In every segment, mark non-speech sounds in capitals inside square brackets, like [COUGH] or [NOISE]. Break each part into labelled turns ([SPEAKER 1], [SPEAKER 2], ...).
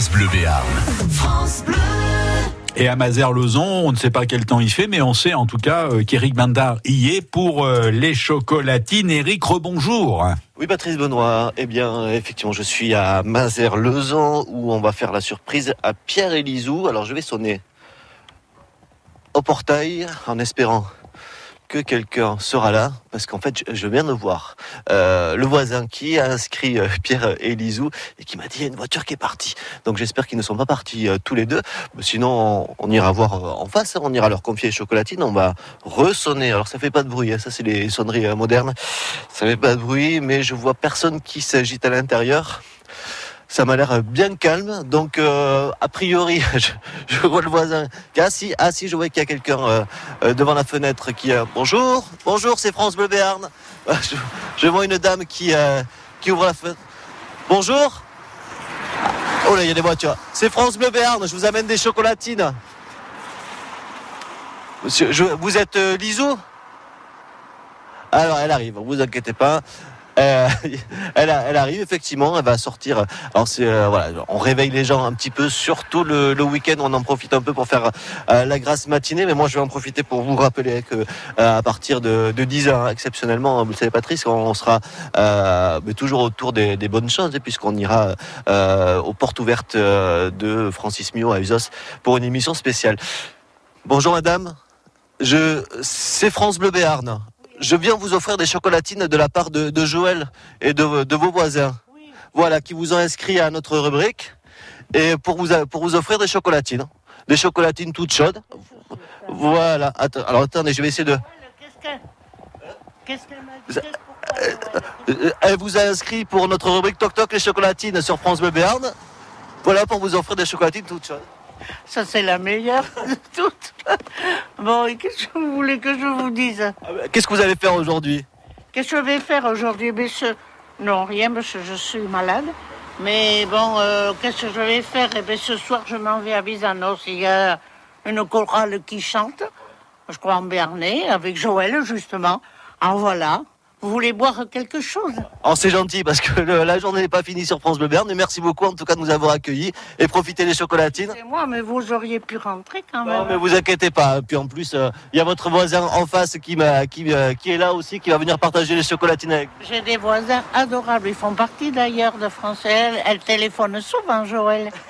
[SPEAKER 1] France Bleu Béarn.
[SPEAKER 2] Et à Mazères-Lezon, on ne sait pas quel temps il fait, mais on sait en tout cas euh, qu'Éric Bandard y est pour euh, les chocolatines. Éric, rebonjour.
[SPEAKER 3] Oui, Patrice Benoît. Eh bien, effectivement, je suis à Mazères-Lezon où on va faire la surprise à Pierre Elisou. Alors, je vais sonner au portail en espérant que quelqu'un sera là, parce qu'en fait, je viens de voir euh, le voisin qui a inscrit euh, Pierre Elisou et qui m'a dit a une voiture qui est partie. Donc j'espère qu'ils ne sont pas partis euh, tous les deux. Sinon, on, ira voir euh, en face, hein. on ira leur confier les chocolatines, on va ressonner. Alors ça fait pas de bruit, hein. ça c'est les sonneries modernes. Ça fait pas de bruit, mais je vois personne qui s'agite à l'intérieur. Ça m'a l'air bien calme, donc euh, a priori, [LAUGHS] je, vois le voisin. Ah si, ah si, je vois qu'il y a quelqu'un euh, euh, devant la fenêtre qui. euh, bonjour, bonjour, c'est France Bleu Béarn. Euh, Je, vois une dame qui qui ouvre la fenêtre. Bonjour. Oh là, il y a des voitures. C'est France Bleu Béarn. Je vous amène des chocolatines. Monsieur, je- vous êtes Lisou Alors, elle arrive. Vous inquiétez pas. Euh, [LAUGHS] elle, elle arrive effectivement, elle va sortir. Alors c'est euh, voilà, on réveille les gens un petit peu, surtout le, le week-end, on en profite un peu pour faire euh, la grasse matinée. Mais moi, je vais en profiter pour vous rappeler que euh, à partir de, de 10 h exceptionnellement, vous le savez, Patrice, on sera euh, mais toujours autour des, des bonnes choses, et puisqu'on ira euh, aux portes ouvertes euh, de Francis Mio à Usos pour une émission spéciale. Bonjour, madame. Je, c'est France Bleu Béarn. Je viens vous offrir des chocolatines de la part de, de Joël et de, de vos voisins. Voilà, qui vous ont inscrit à notre rubrique et pour vous, pour vous offrir des chocolatines. Des chocolatines toutes chaudes. Voilà. Attends, alors attendez, je vais essayer de.
[SPEAKER 4] Qu'est-ce que- Qu'est-ce qu'elle m'a dit pourquoi
[SPEAKER 3] Euh, Elle vous a inscrit pour notre rubrique Toc Toc les chocolatines sur France Bleu Béarn. Voilà pour vous offrir des chocolatines toutes chaudes.
[SPEAKER 4] Ça, c'est la meilleure [LAUGHS] de toutes. Bon, et qu'est-ce que vous voulez que je vous dise?
[SPEAKER 3] Ah ben, Qu'est-ce que vous allez faire aujourd'hui?
[SPEAKER 4] Qu'est-ce que je vais faire aujourd'hui monsieur? Non, rien, parce que je suis malade. Mais bon, euh, qu'est-ce que je vais faire? Eh bien, ce soir, je m'en vais à Bizanos. Il y a une chorale qui chante, je crois en Bernay, avec Joël, justement. En voilà. Vous voulez boire quelque chose?
[SPEAKER 3] Oh, c'est gentil parce que le- la journée n'est pas finie sur France Bleu. Mais merci beaucoup en tout cas de nous avoir accueillis et profitez des chocolatines.
[SPEAKER 4] C'est moi, mais vous auriez pu rentrer quand
[SPEAKER 3] Non,
[SPEAKER 4] même.
[SPEAKER 3] mais vous inquiétez pas. Puis en plus, euh, il y a votre voisin en face qui, m'a- qui, euh, qui est là aussi, qui va venir partager les chocolatines avec vous.
[SPEAKER 4] J'ai des voisins adorables. Ils font partie d'ailleurs de France. Elle, elle téléphone souvent, Joël. [LAUGHS]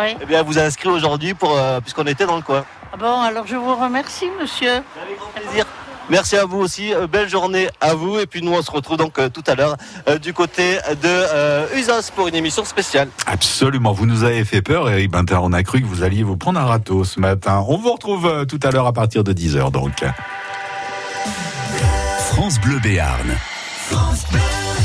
[SPEAKER 4] Oui.
[SPEAKER 3] Eh bien, elle vous inscrit aujourd'hui pour euh, puisqu'on était dans le coin.
[SPEAKER 4] Bon, alors je vous remercie, monsieur.
[SPEAKER 3] plaisir. Merci à vous aussi, euh, belle journée à vous et puis nous on se retrouve donc euh, tout à l'heure euh, du côté de euh, Uzas pour une émission spéciale.
[SPEAKER 2] Absolument, vous nous avez fait peur, Éric Bandard. On a cru que vous alliez vous prendre un râteau ce matin. On vous retrouve euh, tout à l'heure à partir de 10h donc.
[SPEAKER 1] France Bleu Béarn.
[SPEAKER 5] France Bleu.